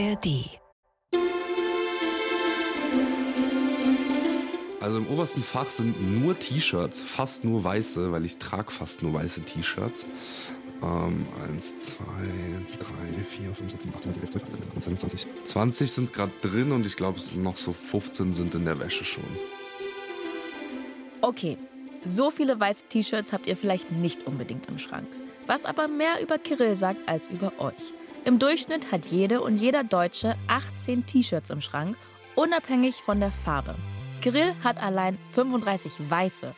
ARD. Also im obersten Fach sind nur T-Shirts, fast nur weiße, weil ich trage fast nur weiße T-Shirts. Ähm, eins, zwei, drei, vier, fünf, sechs, sieben, acht, neun, zehn, elf, zwölf, dreizehn, vierzehn, zwanzig. 20 sind gerade drin und ich glaube, noch so 15 sind in der Wäsche schon. Okay, so viele weiße T-Shirts habt ihr vielleicht nicht unbedingt im Schrank. Was aber mehr über Kirill sagt als über euch. Im Durchschnitt hat jede und jeder Deutsche 18 T-Shirts im Schrank, unabhängig von der Farbe. Kirill hat allein 35 weiße.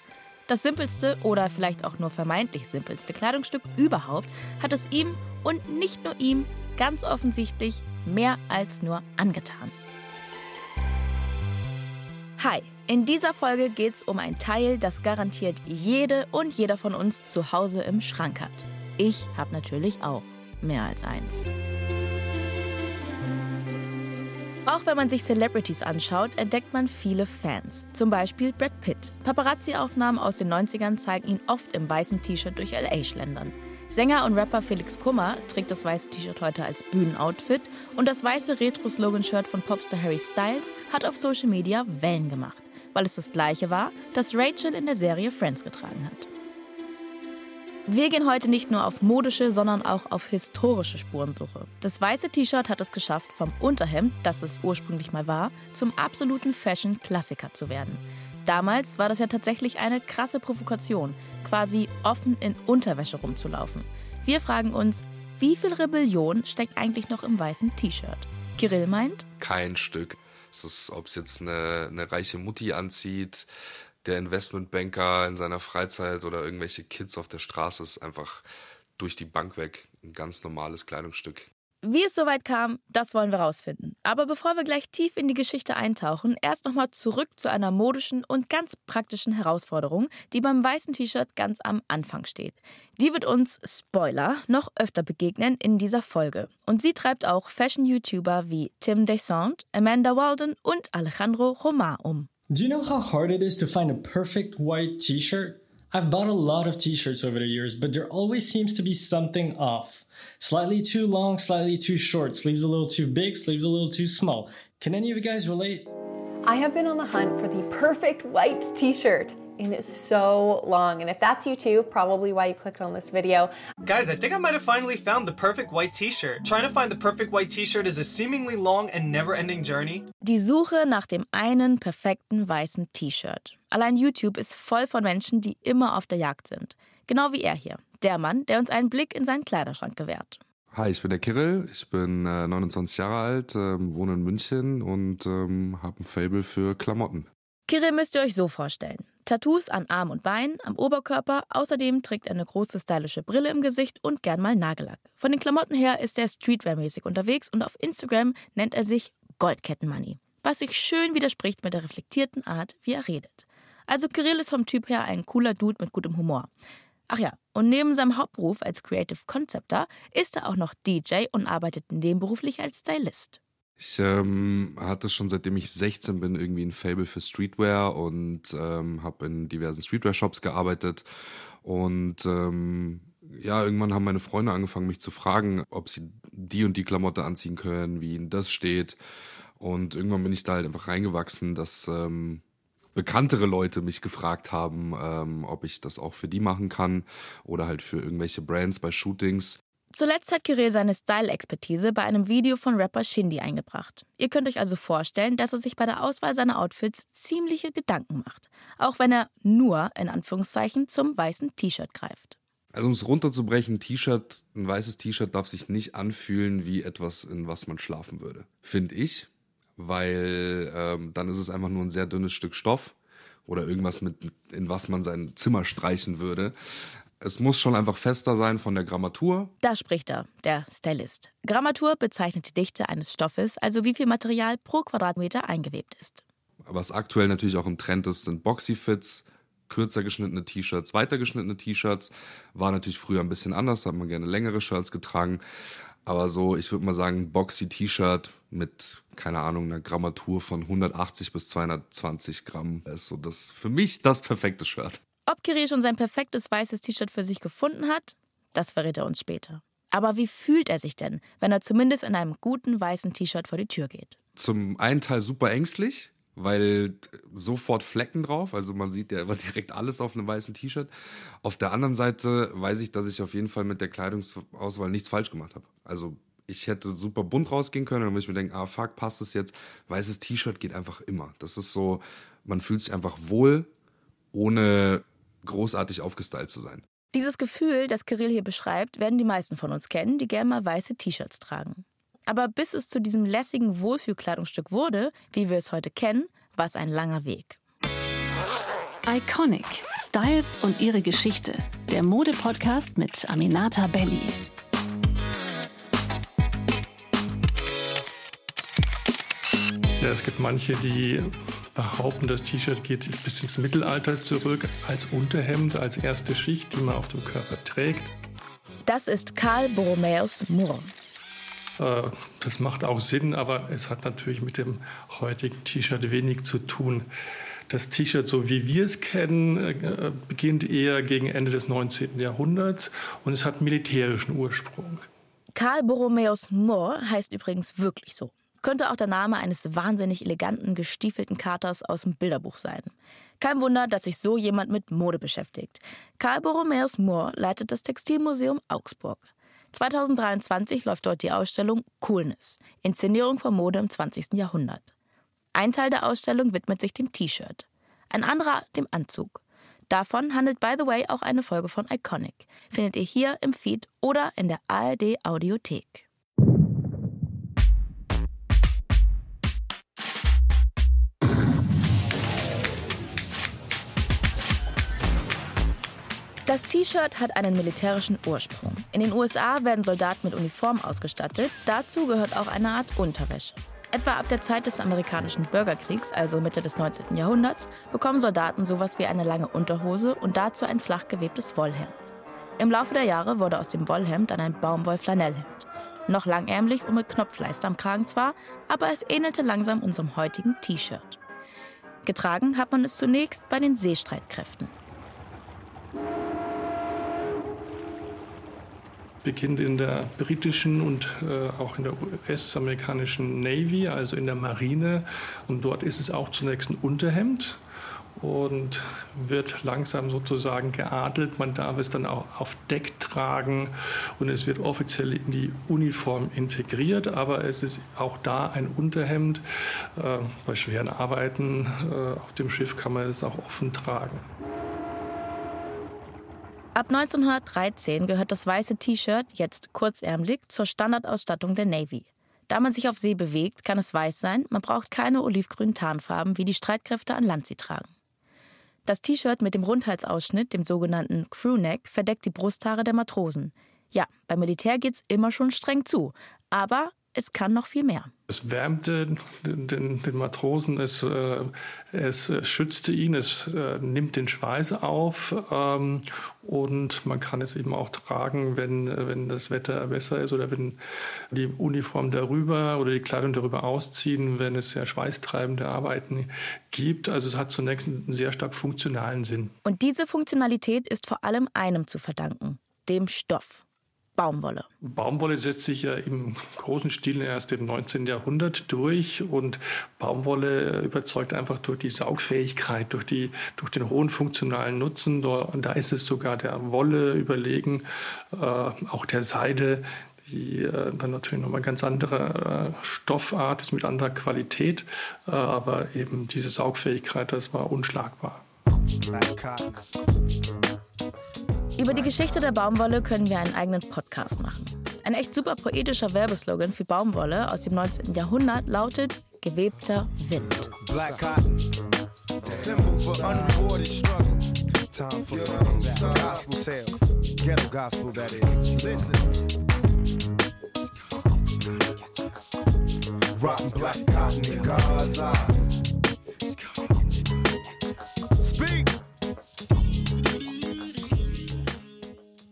Das simpelste oder vielleicht auch nur vermeintlich simpelste Kleidungsstück überhaupt hat es ihm und nicht nur ihm ganz offensichtlich mehr als nur angetan. Hi, in dieser Folge geht es um ein Teil, das garantiert jede und jeder von uns zu Hause im Schrank hat. Ich habe natürlich auch mehr als eins. Auch wenn man sich Celebrities anschaut, entdeckt man viele Fans. Zum Beispiel Brad Pitt. Paparazzi-Aufnahmen aus den 90ern zeigen ihn oft im weißen T-Shirt durch LA schlendern. Sänger und Rapper Felix Kummer trägt das weiße T-Shirt heute als Bühnenoutfit und das weiße Retro-Slogan-Shirt von Popstar Harry Styles hat auf Social Media Wellen gemacht, weil es das gleiche war, das Rachel in der Serie Friends getragen hat. Wir gehen heute nicht nur auf modische, sondern auch auf historische Spurensuche. Das weiße T-Shirt hat es geschafft, vom Unterhemd, das es ursprünglich mal war, zum absoluten Fashion-Klassiker zu werden. Damals war das ja tatsächlich eine krasse Provokation, quasi offen in Unterwäsche rumzulaufen. Wir fragen uns, wie viel Rebellion steckt eigentlich noch im weißen T-Shirt? Kirill meint? Kein Stück. Es ist, ob es jetzt eine, eine reiche Mutti anzieht, der Investmentbanker in seiner Freizeit oder irgendwelche Kids auf der Straße ist einfach durch die Bank weg ein ganz normales Kleidungsstück. Wie es soweit kam, das wollen wir rausfinden. Aber bevor wir gleich tief in die Geschichte eintauchen, erst nochmal zurück zu einer modischen und ganz praktischen Herausforderung, die beim weißen T-Shirt ganz am Anfang steht. Die wird uns, Spoiler, noch öfter begegnen in dieser Folge. Und sie treibt auch Fashion-YouTuber wie Tim Descent, Amanda Walden und Alejandro Romar um. Do you know how hard it is to find a perfect white t shirt? I've bought a lot of t shirts over the years, but there always seems to be something off. Slightly too long, slightly too short, sleeves a little too big, sleeves a little too small. Can any of you guys relate? I have been on the hunt for the perfect white t shirt in so long. And if that's you too, probably why you clicked on this video. Guys, I think I might have finally found the perfect white t-shirt. Trying to find the perfect white t-shirt is a seemingly long and never-ending journey. Die Suche nach dem einen perfekten weißen T-Shirt. Allein YouTube ist voll von Menschen, die immer auf der Jagd sind. Genau wie er hier. Der Mann, der uns einen Blick in seinen Kleiderschrank gewährt. Hi, ich bin der Kirill, ich bin äh, 29 Jahre alt, äh, wohne in München und ähm, habe ein Fable für Klamotten. Kirill müsst ihr euch so vorstellen. Tattoos an Arm und Bein, am Oberkörper. Außerdem trägt er eine große stylische Brille im Gesicht und gern mal Nagellack. Von den Klamotten her ist er Streetwear-mäßig unterwegs und auf Instagram nennt er sich Goldkettenmoney. Was sich schön widerspricht mit der reflektierten Art, wie er redet. Also Kirill ist vom Typ her ein cooler Dude mit gutem Humor. Ach ja, und neben seinem Hauptberuf als Creative Conceptor ist er auch noch DJ und arbeitet nebenberuflich als Stylist. Ich ähm, hatte schon seitdem ich 16 bin irgendwie ein Fable für Streetwear und ähm, habe in diversen Streetwear-Shops gearbeitet. Und ähm, ja, irgendwann haben meine Freunde angefangen, mich zu fragen, ob sie die und die Klamotte anziehen können, wie ihnen das steht. Und irgendwann bin ich da halt einfach reingewachsen, dass ähm, bekanntere Leute mich gefragt haben, ähm, ob ich das auch für die machen kann oder halt für irgendwelche Brands bei Shootings. Zuletzt hat Kirill seine Style-Expertise bei einem Video von Rapper Shindy eingebracht. Ihr könnt euch also vorstellen, dass er sich bei der Auswahl seiner Outfits ziemliche Gedanken macht. Auch wenn er nur, in Anführungszeichen, zum weißen T-Shirt greift. Also um es runterzubrechen, ein T-Shirt, ein weißes T-Shirt darf sich nicht anfühlen wie etwas, in was man schlafen würde. Finde ich. Weil ähm, dann ist es einfach nur ein sehr dünnes Stück Stoff oder irgendwas mit, in was man sein Zimmer streichen würde. Es muss schon einfach fester sein von der Grammatur. Da spricht er, der Stylist. Grammatur bezeichnet die Dichte eines Stoffes, also wie viel Material pro Quadratmeter eingewebt ist. Was aktuell natürlich auch im Trend ist, sind Boxy-Fits, kürzer geschnittene T-Shirts, weiter geschnittene T-Shirts. War natürlich früher ein bisschen anders, da hat man gerne längere Shirts getragen. Aber so, ich würde mal sagen, Boxy-T-Shirt mit, keine Ahnung, einer Grammatur von 180 bis 220 Gramm ist so das, für mich das perfekte Shirt. Ob Kirill schon sein perfektes weißes T-Shirt für sich gefunden hat, das verrät er uns später. Aber wie fühlt er sich denn, wenn er zumindest in einem guten weißen T-Shirt vor die Tür geht? Zum einen Teil super ängstlich, weil sofort Flecken drauf, also man sieht ja immer direkt alles auf einem weißen T-Shirt. Auf der anderen Seite weiß ich, dass ich auf jeden Fall mit der Kleidungsauswahl nichts falsch gemacht habe. Also ich hätte super bunt rausgehen können, dann würde ich mir denken, ah fuck, passt es jetzt? Weißes T-Shirt geht einfach immer. Das ist so, man fühlt sich einfach wohl, ohne großartig aufgestylt zu sein. Dieses Gefühl, das Kirill hier beschreibt, werden die meisten von uns kennen, die gerne mal weiße T-Shirts tragen. Aber bis es zu diesem lässigen Wohlfühlkleidungsstück wurde, wie wir es heute kennen, war es ein langer Weg. Iconic. Styles und ihre Geschichte. Der Mode-Podcast mit Aminata Belli. Ja, es gibt manche, die behaupten, das T-Shirt geht bis ins Mittelalter zurück als Unterhemd, als erste Schicht, die man auf dem Körper trägt. Das ist Karl Borromäus Moore. Äh, das macht auch Sinn, aber es hat natürlich mit dem heutigen T-Shirt wenig zu tun. Das T-Shirt, so wie wir es kennen, äh, beginnt eher gegen Ende des 19. Jahrhunderts und es hat militärischen Ursprung. Karl Borromäus Moore heißt übrigens wirklich so könnte auch der Name eines wahnsinnig eleganten, gestiefelten Katers aus dem Bilderbuch sein. Kein Wunder, dass sich so jemand mit Mode beschäftigt. Karl Borromäus Moore leitet das Textilmuseum Augsburg. 2023 läuft dort die Ausstellung Coolness, Inszenierung von Mode im 20. Jahrhundert. Ein Teil der Ausstellung widmet sich dem T-Shirt, ein anderer dem Anzug. Davon handelt, by the way, auch eine Folge von Iconic. Findet ihr hier im Feed oder in der ARD Audiothek. Das T-Shirt hat einen militärischen Ursprung. In den USA werden Soldaten mit Uniform ausgestattet. Dazu gehört auch eine Art Unterwäsche. Etwa ab der Zeit des amerikanischen Bürgerkriegs, also Mitte des 19. Jahrhunderts, bekommen Soldaten sowas wie eine lange Unterhose und dazu ein flach gewebtes Wollhemd. Im Laufe der Jahre wurde aus dem Wollhemd dann ein Baumwoll-Flanellhemd. Noch langärmlich und mit Knopfleiste am Kragen zwar, aber es ähnelte langsam unserem heutigen T-Shirt. Getragen hat man es zunächst bei den Seestreitkräften. Beginnt in der britischen und äh, auch in der US-amerikanischen Navy, also in der Marine. Und dort ist es auch zunächst ein Unterhemd und wird langsam sozusagen geadelt. Man darf es dann auch auf Deck tragen und es wird offiziell in die Uniform integriert, aber es ist auch da ein Unterhemd. Äh, bei schweren Arbeiten äh, auf dem Schiff kann man es auch offen tragen. Ab 1913 gehört das weiße T-Shirt, jetzt kurzärmelig, zur Standardausstattung der Navy. Da man sich auf See bewegt, kann es weiß sein, man braucht keine olivgrünen Tarnfarben, wie die Streitkräfte an Land sie tragen. Das T-Shirt mit dem Rundhalsausschnitt, dem sogenannten Crewneck, verdeckt die Brusthaare der Matrosen. Ja, beim Militär geht's immer schon streng zu, aber es kann noch viel mehr. Es wärmte den, den, Matrosen, es, äh, es schützte ihn, es äh, nimmt den Schweiß auf ähm, und man kann es eben auch tragen, wenn, wenn das Wetter besser ist oder wenn die Uniform darüber oder die Kleidung darüber ausziehen, wenn es sehr schweißtreibende Arbeiten gibt. Also es hat zunächst einen sehr stark funktionalen Sinn. Und diese Funktionalität ist vor allem einem zu verdanken, dem Stoff. Baumwolle. Baumwolle setzt sich ja im großen Stil erst im 19. Jahrhundert durch und Baumwolle überzeugt einfach durch die Saugfähigkeit, durch, die, durch den hohen funktionalen Nutzen. Und da ist es sogar der Wolle überlegen, äh, auch der Seide, die äh, dann natürlich nochmal ganz andere äh, Stoffart ist mit anderer Qualität, äh, aber eben diese Saugfähigkeit, das war unschlagbar. Über die Geschichte der Baumwolle können wir einen eigenen Podcast machen. Ein echt super poetischer Werbeslogan für Baumwolle aus dem 19. Jahrhundert lautet gewebter Wind. Black cotton. Rotten black cotton in God's eyes.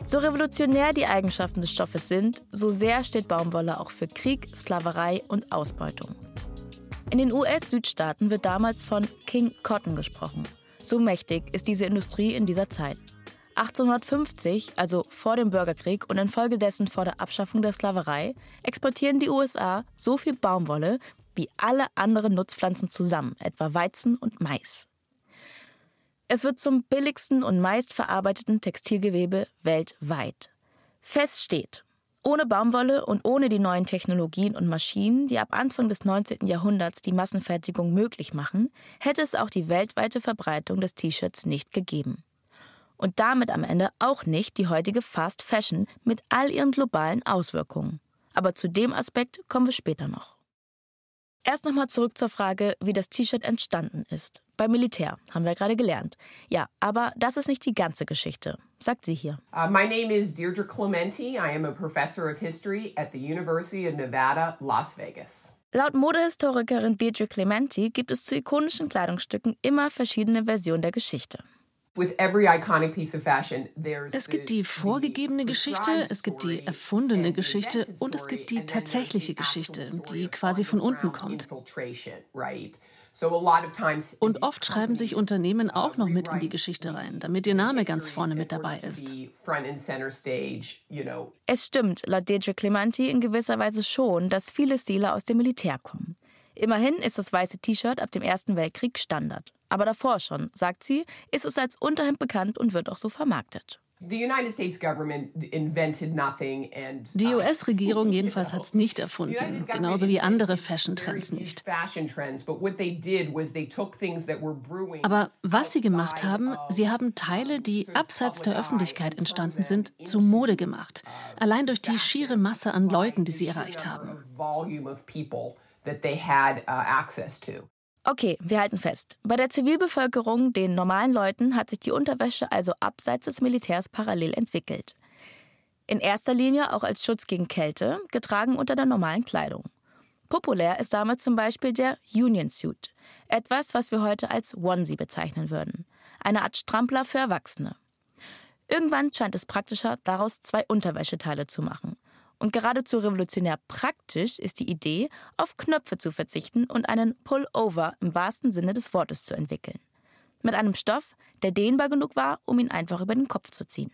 So revolutionär die Eigenschaften des Stoffes sind, so sehr steht Baumwolle auch für Krieg, Sklaverei und Ausbeutung. In den US-Südstaaten wird damals von King Cotton gesprochen. So mächtig ist diese Industrie in dieser Zeit. 1850, also vor dem Bürgerkrieg und infolgedessen vor der Abschaffung der Sklaverei, exportieren die USA so viel Baumwolle wie alle anderen Nutzpflanzen zusammen, etwa Weizen und Mais. Es wird zum billigsten und meistverarbeiteten Textilgewebe weltweit. Fest steht, ohne Baumwolle und ohne die neuen Technologien und Maschinen, die ab Anfang des 19. Jahrhunderts die Massenfertigung möglich machen, hätte es auch die weltweite Verbreitung des T-Shirts nicht gegeben. Und damit am Ende auch nicht die heutige Fast Fashion mit all ihren globalen Auswirkungen. Aber zu dem Aspekt kommen wir später noch. Erst nochmal zurück zur Frage, wie das T-Shirt entstanden ist. Beim Militär, haben wir gerade gelernt. Ja, aber das ist nicht die ganze Geschichte, sagt sie hier. Uh, my name is Deirdre Clementi. I am a professor of history at the University of Nevada, Las Vegas. Laut Modehistorikerin Deirdre Clementi gibt es zu ikonischen Kleidungsstücken immer verschiedene Versionen der Geschichte. Es gibt die vorgegebene Geschichte, es gibt die erfundene Geschichte und es gibt die tatsächliche Geschichte, die quasi von unten kommt. Und oft schreiben sich Unternehmen auch noch mit in die Geschichte rein, damit ihr Name ganz vorne mit dabei ist. Es stimmt, laut Deirdre Clementi in gewisser Weise schon, dass viele Stile aus dem Militär kommen. Immerhin ist das weiße T-Shirt ab dem Ersten Weltkrieg Standard. Aber davor schon, sagt sie, ist es als Unterhemd bekannt und wird auch so vermarktet. Die US-Regierung jedenfalls hat es nicht erfunden, genauso wie andere Fashion-Trends nicht. Aber was sie gemacht haben, sie haben Teile, die abseits der Öffentlichkeit entstanden sind, zu Mode gemacht. Allein durch die schiere Masse an Leuten, die sie erreicht haben. Okay, wir halten fest. Bei der Zivilbevölkerung, den normalen Leuten, hat sich die Unterwäsche also abseits des Militärs parallel entwickelt. In erster Linie auch als Schutz gegen Kälte, getragen unter der normalen Kleidung. Populär ist damit zum Beispiel der Union Suit, etwas, was wir heute als Onesie bezeichnen würden. Eine Art Strampler für Erwachsene. Irgendwann scheint es praktischer, daraus zwei Unterwäscheteile zu machen. Und geradezu revolutionär praktisch ist die Idee, auf Knöpfe zu verzichten und einen Pullover im wahrsten Sinne des Wortes zu entwickeln. Mit einem Stoff, der dehnbar genug war, um ihn einfach über den Kopf zu ziehen.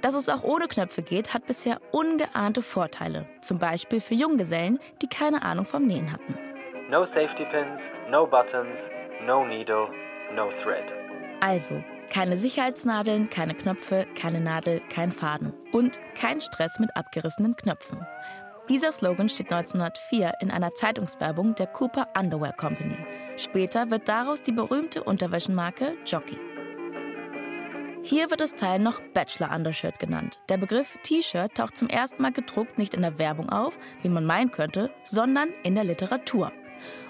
Dass es auch ohne Knöpfe geht, hat bisher ungeahnte Vorteile. Zum Beispiel für Junggesellen, die keine Ahnung vom Nähen hatten. No safety pins, no buttons, no needle, no thread. Also, keine Sicherheitsnadeln, keine Knöpfe, keine Nadel, kein Faden und kein Stress mit abgerissenen Knöpfen. Dieser Slogan steht 1904 in einer Zeitungswerbung der Cooper Underwear Company. Später wird daraus die berühmte Unterwäschenmarke Jockey. Hier wird das Teil noch Bachelor Undershirt genannt. Der Begriff T-Shirt taucht zum ersten Mal gedruckt nicht in der Werbung auf, wie man meinen könnte, sondern in der Literatur.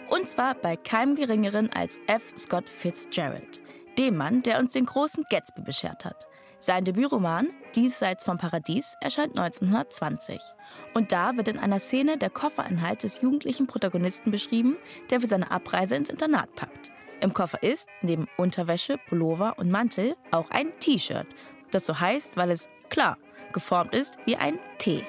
Und zwar bei keinem geringeren als F. Scott Fitzgerald, dem Mann, der uns den großen Gatsby beschert hat. Sein Debütroman Diesseits vom Paradies erscheint 1920. Und da wird in einer Szene der Kofferinhalt des jugendlichen Protagonisten beschrieben, der für seine Abreise ins Internat packt. Im Koffer ist, neben Unterwäsche, Pullover und Mantel, auch ein T-Shirt, das so heißt, weil es, klar, geformt ist wie ein T.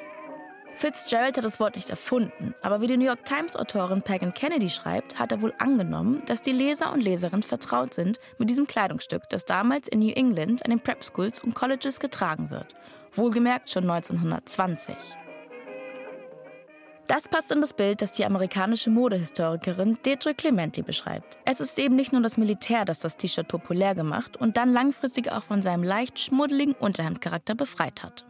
Fitzgerald hat das Wort nicht erfunden, aber wie die New York Times-Autorin Pagan Kennedy schreibt, hat er wohl angenommen, dass die Leser und Leserinnen vertraut sind mit diesem Kleidungsstück, das damals in New England an den Prep Schools und Colleges getragen wird. Wohlgemerkt schon 1920. Das passt in das Bild, das die amerikanische Modehistorikerin Deirdre Clementi beschreibt. Es ist eben nicht nur das Militär, das das T-Shirt populär gemacht und dann langfristig auch von seinem leicht schmuddeligen Unterhemdcharakter befreit hat.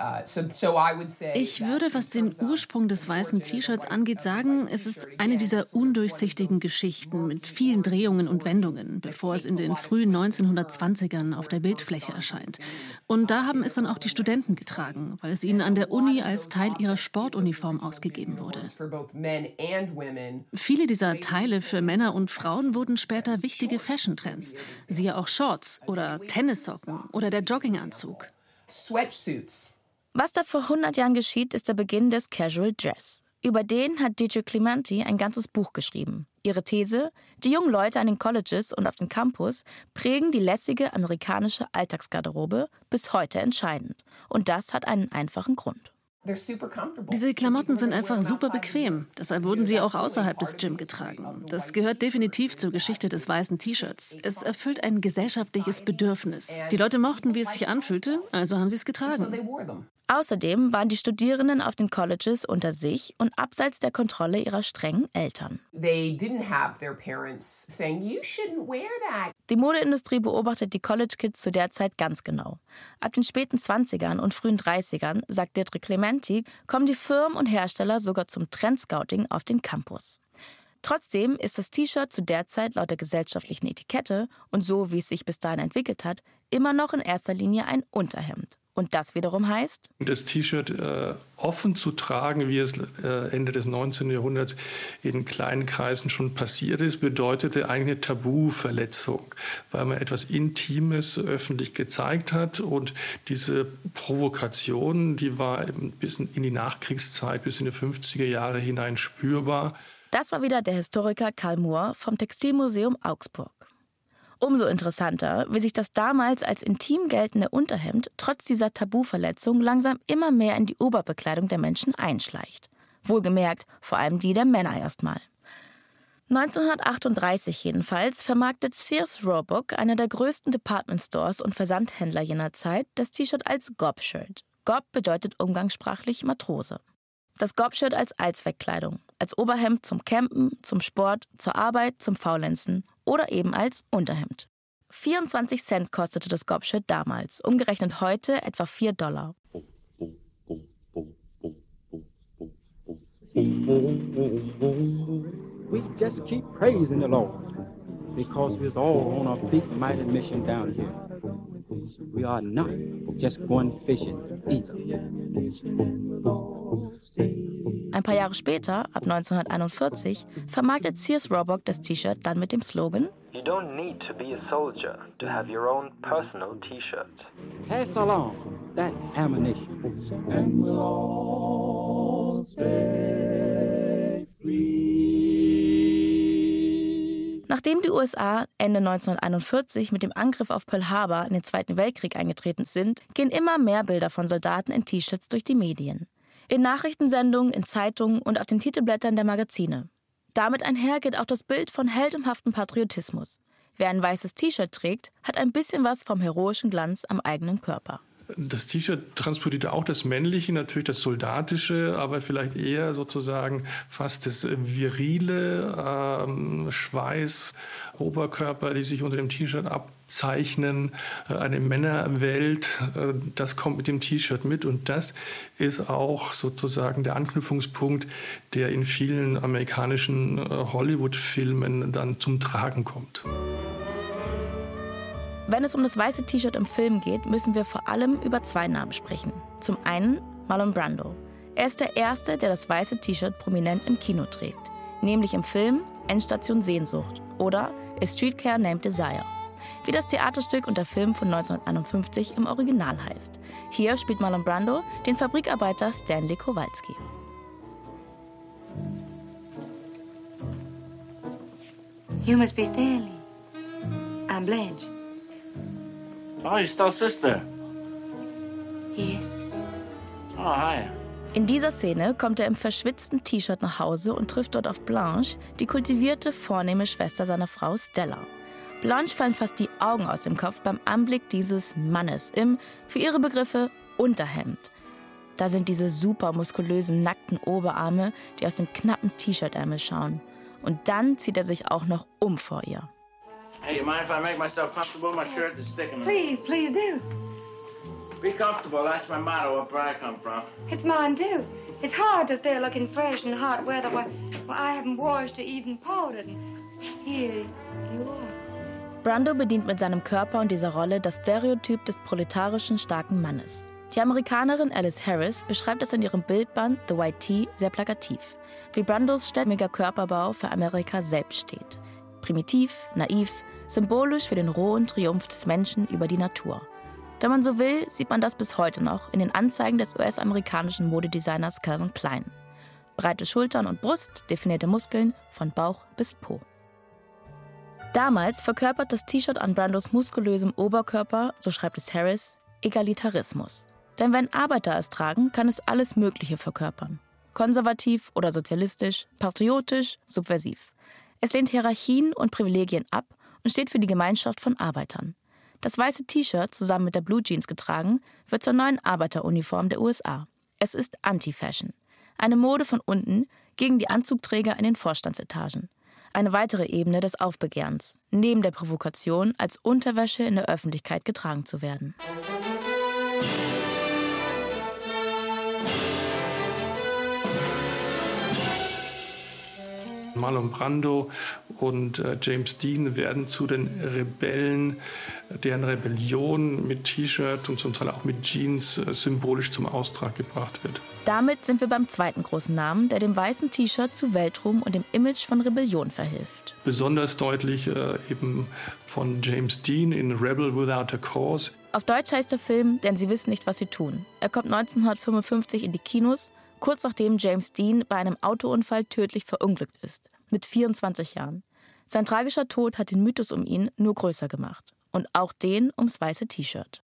Uh, ich würde, was den Ursprung des weißen T-Shirts angeht, sagen, es ist eine dieser undurchsichtigen Geschichten mit vielen Drehungen und Wendungen, bevor es in den frühen 1920ern auf der Bildfläche erscheint. Und da haben es dann auch die Studenten getragen, weil es ihnen an der Uni als Teil ihrer Sportuniform ausgegeben wurde. Viele dieser Teile für Männer und Frauen wurden später wichtige Fashion-Trends, siehe auch Shorts oder Tennissocken oder der Jogginganzug. Sweatsuits. Was da vor 100 Jahren geschieht, ist der Beginn des Casual Dress. Über den hat DJ Clementi ein ganzes Buch geschrieben. Ihre These: Die jungen Leute an den Colleges und auf dem Campus prägen die lässige amerikanische Alltagsgarderobe bis heute entscheidend. Und das hat einen einfachen Grund. Diese Klamotten sind einfach super bequem. Deshalb wurden sie auch außerhalb des Gym getragen. Das gehört definitiv zur Geschichte des weißen T-Shirts. Es erfüllt ein gesellschaftliches Bedürfnis. Die Leute mochten, wie es sich anfühlte, also haben sie es getragen. Außerdem waren die Studierenden auf den Colleges unter sich und abseits der Kontrolle ihrer strengen Eltern. Die Modeindustrie beobachtet die College Kids zu der Zeit ganz genau. Ab den späten 20ern und frühen 30ern, sagt Deirdre Clementi, kommen die Firmen und Hersteller sogar zum Trendscouting auf den Campus. Trotzdem ist das T-Shirt zu der Zeit laut der gesellschaftlichen Etikette und so wie es sich bis dahin entwickelt hat, immer noch in erster Linie ein Unterhemd. Und das wiederum heißt? Das T-Shirt äh, offen zu tragen, wie es äh, Ende des 19. Jahrhunderts in kleinen Kreisen schon passiert ist, bedeutete eine Tabuverletzung, weil man etwas Intimes öffentlich gezeigt hat. Und diese Provokation, die war bis in die Nachkriegszeit, bis in die 50er Jahre hinein spürbar. Das war wieder der Historiker Karl Mohr vom Textilmuseum Augsburg. Umso interessanter, wie sich das damals als intim geltende Unterhemd trotz dieser Tabuverletzung langsam immer mehr in die Oberbekleidung der Menschen einschleicht. Wohlgemerkt, vor allem die der Männer erstmal. 1938 jedenfalls vermarktet Sears Roebuck, einer der größten Department Stores und Versandhändler jener Zeit, das T-Shirt als Gob-Shirt. Gob bedeutet umgangssprachlich Matrose. Das Gob-Shirt als Allzweckkleidung, als Oberhemd zum Campen, zum Sport, zur Arbeit, zum Faulenzen oder eben als Unterhemd. 24 Cent kostete das Gob-Shirt damals, umgerechnet heute etwa 4 Dollar. We just keep praising the Lord because we're all on a big mighty mission down here. We are not just going fishing easy. Ein paar Jahre später, ab 1941, vermarktet Sears Roebuck das T-Shirt dann mit dem Slogan You don't need to be a soldier to have your own personal T-shirt. Pass along that ammunition. And we'll all stay Nachdem die USA Ende 1941 mit dem Angriff auf Pearl Harbor in den Zweiten Weltkrieg eingetreten sind, gehen immer mehr Bilder von Soldaten in T-Shirts durch die Medien. In Nachrichtensendungen, in Zeitungen und auf den Titelblättern der Magazine. Damit einher geht auch das Bild von heldenhaftem Patriotismus. Wer ein weißes T-Shirt trägt, hat ein bisschen was vom heroischen Glanz am eigenen Körper. Das T-Shirt transportiert auch das Männliche, natürlich das Soldatische, aber vielleicht eher sozusagen fast das Virile, ähm, Schweiß, Oberkörper, die sich unter dem T-Shirt abzeichnen, äh, eine Männerwelt, äh, das kommt mit dem T-Shirt mit und das ist auch sozusagen der Anknüpfungspunkt, der in vielen amerikanischen äh, Hollywood-Filmen dann zum Tragen kommt. Wenn es um das weiße T-Shirt im Film geht, müssen wir vor allem über zwei Namen sprechen. Zum einen Marlon Brando. Er ist der Erste, der das weiße T-Shirt prominent im Kino trägt. Nämlich im Film Endstation Sehnsucht oder A Streetcar Named Desire. Wie das Theaterstück und der Film von 1951 im Original heißt. Hier spielt Marlon Brando den Fabrikarbeiter Stanley Kowalski. You must be Stanley. I'm Blanche. Oh, you're still sister. Yes. Oh, hi. In dieser Szene kommt er im verschwitzten T-Shirt nach Hause und trifft dort auf Blanche, die kultivierte, vornehme Schwester seiner Frau Stella. Blanche fallen fast die Augen aus dem Kopf beim Anblick dieses Mannes im, für ihre Begriffe, Unterhemd. Da sind diese super muskulösen, nackten Oberarme, die aus dem knappen T-Shirt-Ärmel schauen. Und dann zieht er sich auch noch um vor ihr. Hey, you mind if I make myself comfortable? My shirt is sticking. Please, please do. Be comfortable. That's my motto up where I come from. It's mine too. It's hard to stay looking fresh in hot weather where, where I haven't washed or even powdered. Here you are. Brando bedient mit seinem Körper und dieser Rolle das Stereotyp des proletarischen starken Mannes. Die Amerikanerin Alice Harris beschreibt es in ihrem Bildband The White Tea sehr plakativ, wie Brandos stämmiger Körperbau für Amerika selbst steht. Primitiv, naiv, symbolisch für den rohen Triumph des Menschen über die Natur. Wenn man so will, sieht man das bis heute noch in den Anzeigen des US-amerikanischen Modedesigners Calvin Klein. Breite Schultern und Brust, definierte Muskeln von Bauch bis Po. Damals verkörpert das T-Shirt an Brandos muskulösem Oberkörper, so schreibt es Harris, Egalitarismus. Denn wenn Arbeiter es tragen, kann es alles Mögliche verkörpern. Konservativ oder sozialistisch, patriotisch, subversiv. Es lehnt Hierarchien und Privilegien ab und steht für die Gemeinschaft von Arbeitern. Das weiße T-Shirt, zusammen mit der Blue Jeans getragen, wird zur neuen Arbeiteruniform der USA. Es ist Anti-Fashion. Eine Mode von unten gegen die Anzugträger in den Vorstandsetagen. Eine weitere Ebene des Aufbegehrens, neben der Provokation als Unterwäsche in der Öffentlichkeit getragen zu werden. Marlon Brando und äh, James Dean werden zu den Rebellen, deren Rebellion mit T-Shirt und zum Teil auch mit Jeans äh, symbolisch zum Austrag gebracht wird. Damit sind wir beim zweiten großen Namen, der dem weißen T-Shirt zu Weltruhm und dem Image von Rebellion verhilft. Besonders deutlich äh, eben von James Dean in Rebel Without a Cause. Auf Deutsch heißt der Film Denn sie wissen nicht, was sie tun. Er kommt 1955 in die Kinos kurz nachdem James Dean bei einem Autounfall tödlich verunglückt ist, mit 24 Jahren. Sein tragischer Tod hat den Mythos um ihn nur größer gemacht. Und auch den ums weiße T-Shirt.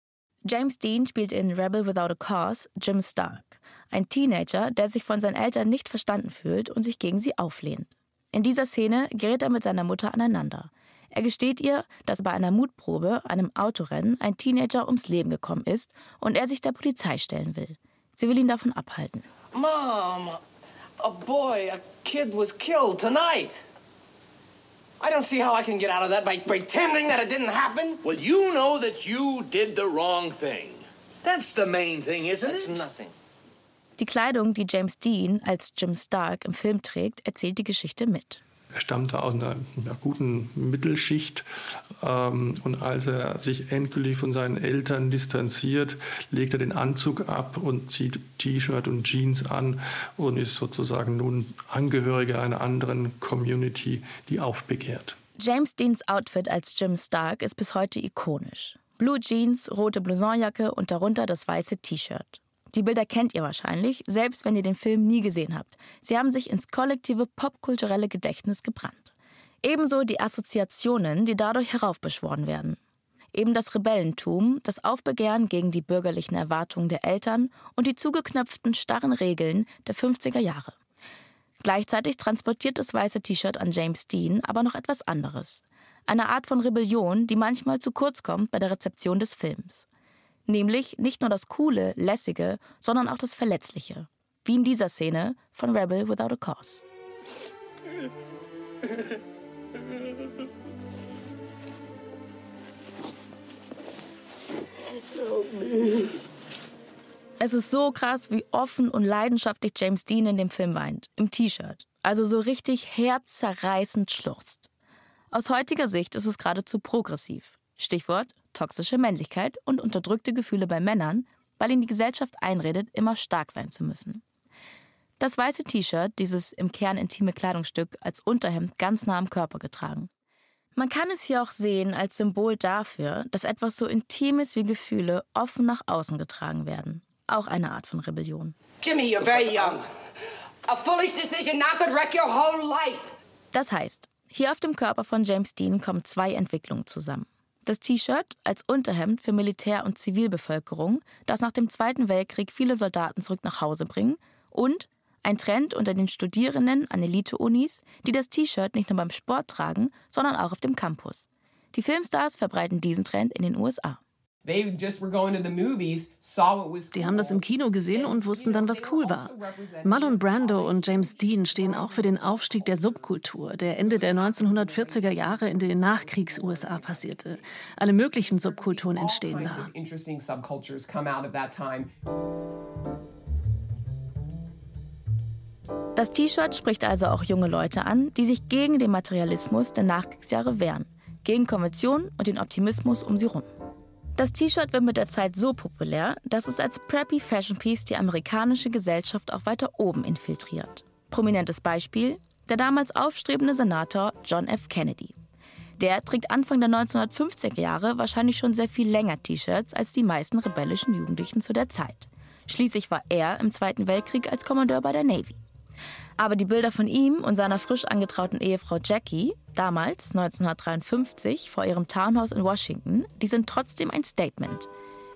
James Dean spielt in Rebel Without a Cause Jim Stark, ein Teenager, der sich von seinen Eltern nicht verstanden fühlt und sich gegen sie auflehnt. In dieser Szene gerät er mit seiner Mutter aneinander. Er gesteht ihr, dass bei einer Mutprobe, einem Autorennen, ein Teenager ums Leben gekommen ist und er sich der Polizei stellen will. Sie will ihn davon abhalten. Mom, a boy, a kid was killed tonight. I don't see how I can get out of that by pretending that it didn't happen. Well, you know that you did the wrong thing. That's the main thing, isn't That's it? nothing. Die Kleidung, die James Dean als Jim Stark im Film trägt, erzählt die Geschichte mit. Er stammte aus einer, einer guten Mittelschicht ähm, und als er sich endgültig von seinen Eltern distanziert, legt er den Anzug ab und zieht T-Shirt und Jeans an und ist sozusagen nun Angehöriger einer anderen Community, die aufbegehrt. James Deans Outfit als Jim Stark ist bis heute ikonisch. Blue Jeans, rote Blousonjacke und darunter das weiße T-Shirt. Die Bilder kennt ihr wahrscheinlich, selbst wenn ihr den Film nie gesehen habt. Sie haben sich ins kollektive popkulturelle Gedächtnis gebrannt. Ebenso die Assoziationen, die dadurch heraufbeschworen werden. Eben das Rebellentum, das Aufbegehren gegen die bürgerlichen Erwartungen der Eltern und die zugeknöpften starren Regeln der 50er Jahre. Gleichzeitig transportiert das weiße T-Shirt an James Dean aber noch etwas anderes. Eine Art von Rebellion, die manchmal zu kurz kommt bei der Rezeption des Films. Nämlich nicht nur das Coole, Lässige, sondern auch das Verletzliche. Wie in dieser Szene von Rebel Without a Cause. Es ist so krass, wie offen und leidenschaftlich James Dean in dem Film weint. Im T-Shirt. Also so richtig herzzerreißend schluchzt. Aus heutiger Sicht ist es geradezu progressiv. Stichwort toxische Männlichkeit und unterdrückte Gefühle bei Männern, weil ihnen die Gesellschaft einredet, immer stark sein zu müssen. Das weiße T-Shirt, dieses im Kern intime Kleidungsstück, als Unterhemd ganz nah am Körper getragen. Man kann es hier auch sehen als Symbol dafür, dass etwas so Intimes wie Gefühle offen nach außen getragen werden. Auch eine Art von Rebellion. Jimmy, you're very young. A foolish decision now could wreck your whole life. Das heißt, hier auf dem Körper von James Dean kommen zwei Entwicklungen zusammen. Das T-Shirt als Unterhemd für Militär- und Zivilbevölkerung, das nach dem Zweiten Weltkrieg viele Soldaten zurück nach Hause bringen, und ein Trend unter den Studierenden an Elite-Unis, die das T-Shirt nicht nur beim Sport tragen, sondern auch auf dem Campus. Die Filmstars verbreiten diesen Trend in den USA. Die haben das im Kino gesehen und wussten dann, was cool war. Marlon Brando und James Dean stehen auch für den Aufstieg der Subkultur, der Ende der 1940er Jahre in den Nachkriegs-USA passierte. Alle möglichen Subkulturen entstehen da. Das T-Shirt spricht also auch junge Leute an, die sich gegen den Materialismus der Nachkriegsjahre wehren, gegen Konventionen und den Optimismus um sie herum. Das T-Shirt wird mit der Zeit so populär, dass es als Preppy Fashion Piece die amerikanische Gesellschaft auch weiter oben infiltriert. Prominentes Beispiel: der damals aufstrebende Senator John F. Kennedy. Der trägt Anfang der 1950er Jahre wahrscheinlich schon sehr viel länger T-Shirts als die meisten rebellischen Jugendlichen zu der Zeit. Schließlich war er im Zweiten Weltkrieg als Kommandeur bei der Navy. Aber die Bilder von ihm und seiner frisch angetrauten Ehefrau Jackie, damals 1953 vor ihrem Townhouse in Washington, die sind trotzdem ein Statement.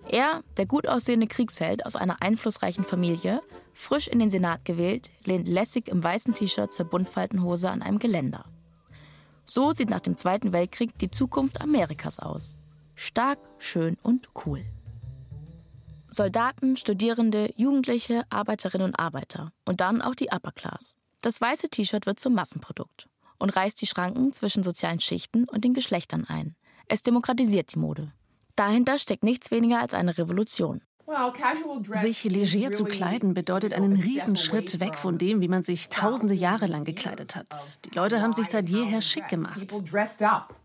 Er, der gut aussehende Kriegsheld aus einer einflussreichen Familie, frisch in den Senat gewählt, lehnt lässig im weißen T-Shirt zur Buntfaltenhose an einem Geländer. So sieht nach dem Zweiten Weltkrieg die Zukunft Amerikas aus. Stark, schön und cool. Soldaten, Studierende, Jugendliche, Arbeiterinnen und Arbeiter und dann auch die Upper Class. Das weiße T-Shirt wird zum Massenprodukt und reißt die Schranken zwischen sozialen Schichten und den Geschlechtern ein. Es demokratisiert die Mode. Dahinter steckt nichts weniger als eine Revolution. Sich leger zu kleiden bedeutet einen Riesenschritt weg von dem, wie man sich tausende Jahre lang gekleidet hat. Die Leute haben sich seit jeher schick gemacht.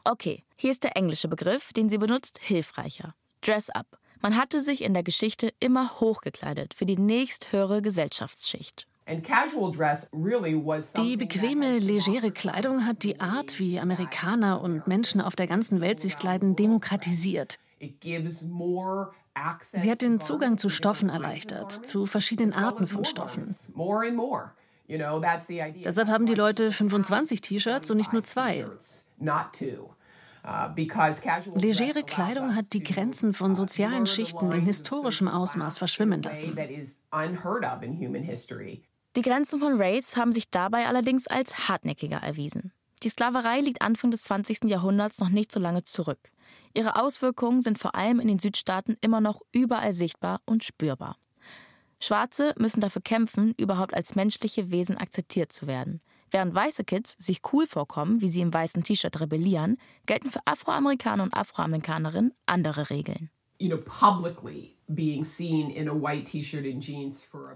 Okay, hier ist der englische Begriff, den sie benutzt, hilfreicher. Dress up. Man hatte sich in der Geschichte immer hochgekleidet für die nächsthöhere Gesellschaftsschicht. Die bequeme, legere Kleidung hat die Art, wie Amerikaner und Menschen auf der ganzen Welt sich kleiden, demokratisiert. Sie hat den Zugang zu Stoffen erleichtert, zu verschiedenen Arten von Stoffen. Deshalb haben die Leute 25 T-Shirts und nicht nur zwei. Legere Kleidung hat die Grenzen von sozialen Schichten in historischem Ausmaß verschwimmen lassen. Die Grenzen von Race haben sich dabei allerdings als hartnäckiger erwiesen. Die Sklaverei liegt Anfang des 20. Jahrhunderts noch nicht so lange zurück. Ihre Auswirkungen sind vor allem in den Südstaaten immer noch überall sichtbar und spürbar. Schwarze müssen dafür kämpfen, überhaupt als menschliche Wesen akzeptiert zu werden. Während weiße Kids sich cool vorkommen, wie sie im weißen T-Shirt rebellieren, gelten für Afroamerikaner und Afroamerikanerinnen andere Regeln.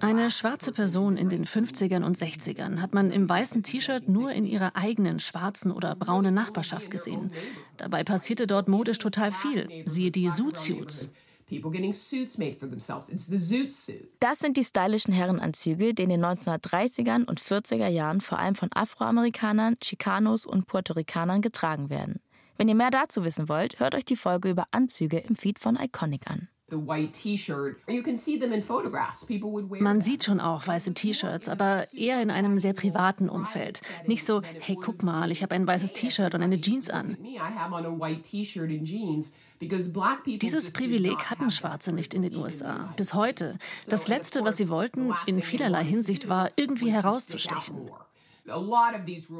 Eine schwarze Person in den 50ern und 60ern hat man im weißen T-Shirt nur in ihrer eigenen schwarzen oder braunen Nachbarschaft gesehen. Dabei passierte dort modisch total viel. Siehe die Zoot-Suits. Das sind die stylischen Herrenanzüge, die in den 1930ern und 40er Jahren vor allem von Afroamerikanern, Chicanos und Puerto Ricanern getragen werden. Wenn ihr mehr dazu wissen wollt, hört euch die Folge über Anzüge im Feed von Iconic an. Man sieht schon auch weiße T-Shirts, aber eher in einem sehr privaten Umfeld. Nicht so, hey, guck mal, ich habe ein weißes T-Shirt und eine Jeans an. Dieses Privileg hatten Schwarze nicht in den USA. Bis heute. Das Letzte, was sie wollten, in vielerlei Hinsicht, war irgendwie herauszustechen.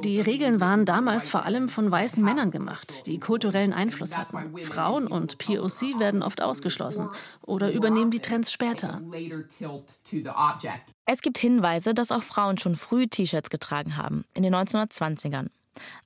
Die Regeln waren damals vor allem von weißen Männern gemacht, die kulturellen Einfluss hatten. Frauen und POC werden oft ausgeschlossen oder übernehmen die Trends später. Es gibt Hinweise, dass auch Frauen schon früh T-Shirts getragen haben, in den 1920ern.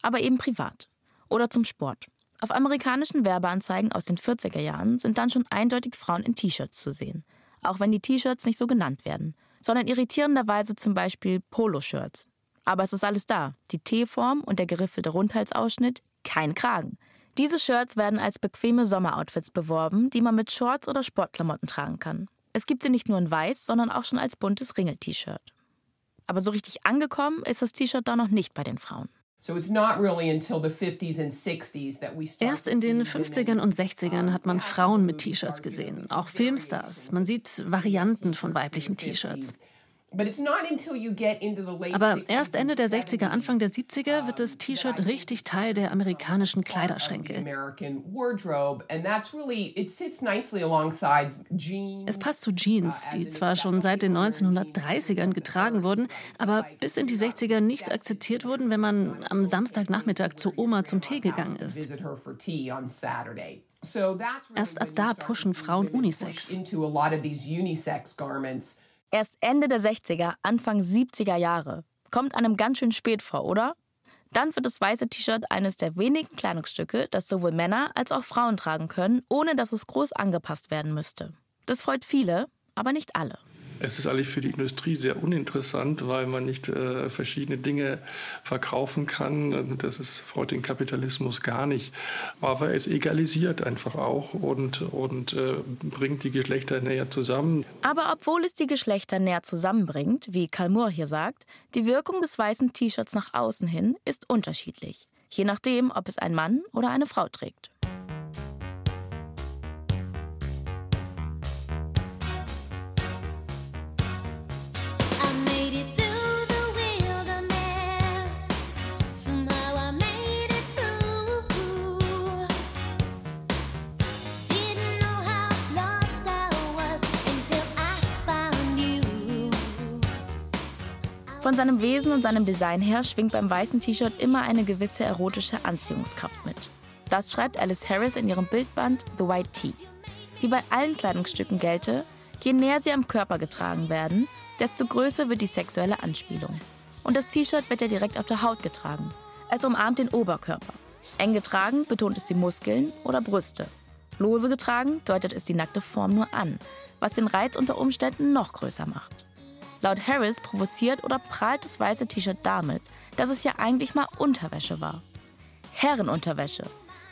Aber eben privat oder zum Sport. Auf amerikanischen Werbeanzeigen aus den 40er Jahren sind dann schon eindeutig Frauen in T-Shirts zu sehen. Auch wenn die T-Shirts nicht so genannt werden, sondern irritierenderweise zum Beispiel Poloshirts. Aber es ist alles da. Die T-Form und der geriffelte Rundhalsausschnitt, kein Kragen. Diese Shirts werden als bequeme Sommeroutfits beworben, die man mit Shorts oder Sportklamotten tragen kann. Es gibt sie nicht nur in weiß, sondern auch schon als buntes Ringel-T-Shirt. Aber so richtig angekommen ist das T-Shirt da noch nicht bei den Frauen. Erst in den 50ern und 60ern hat man Frauen mit T-Shirts gesehen, auch Filmstars. Man sieht Varianten von weiblichen T-Shirts. Aber erst Ende der 60er, Anfang der 70er wird das T-Shirt richtig Teil der amerikanischen Kleiderschränke. Es passt zu Jeans, die zwar schon seit den 1930ern getragen wurden, aber bis in die 60er nicht akzeptiert wurden, wenn man am Samstagnachmittag zu Oma zum Tee gegangen ist. Erst ab da pushen Frauen Unisex. Erst Ende der 60er, Anfang 70er Jahre. Kommt einem ganz schön spät vor, oder? Dann wird das weiße T-Shirt eines der wenigen Kleidungsstücke, das sowohl Männer als auch Frauen tragen können, ohne dass es groß angepasst werden müsste. Das freut viele, aber nicht alle. Es ist eigentlich für die Industrie sehr uninteressant, weil man nicht äh, verschiedene Dinge verkaufen kann. Das ist, freut den Kapitalismus gar nicht. Aber es egalisiert einfach auch und, und äh, bringt die Geschlechter näher zusammen. Aber obwohl es die Geschlechter näher zusammenbringt, wie Kalmur hier sagt, die Wirkung des weißen T-Shirts nach außen hin ist unterschiedlich. Je nachdem, ob es ein Mann oder eine Frau trägt. Von seinem Wesen und seinem Design her schwingt beim weißen T-Shirt immer eine gewisse erotische Anziehungskraft mit. Das schreibt Alice Harris in ihrem Bildband The White Tee. Wie bei allen Kleidungsstücken gelte, je näher sie am Körper getragen werden, desto größer wird die sexuelle Anspielung. Und das T-Shirt wird ja direkt auf der Haut getragen. Es umarmt den Oberkörper. Eng getragen betont es die Muskeln oder Brüste. Lose getragen deutet es die nackte Form nur an, was den Reiz unter Umständen noch größer macht. Laut Harris provoziert oder prahlt das weiße T-Shirt damit, dass es ja eigentlich mal Unterwäsche war. Herrenunterwäsche.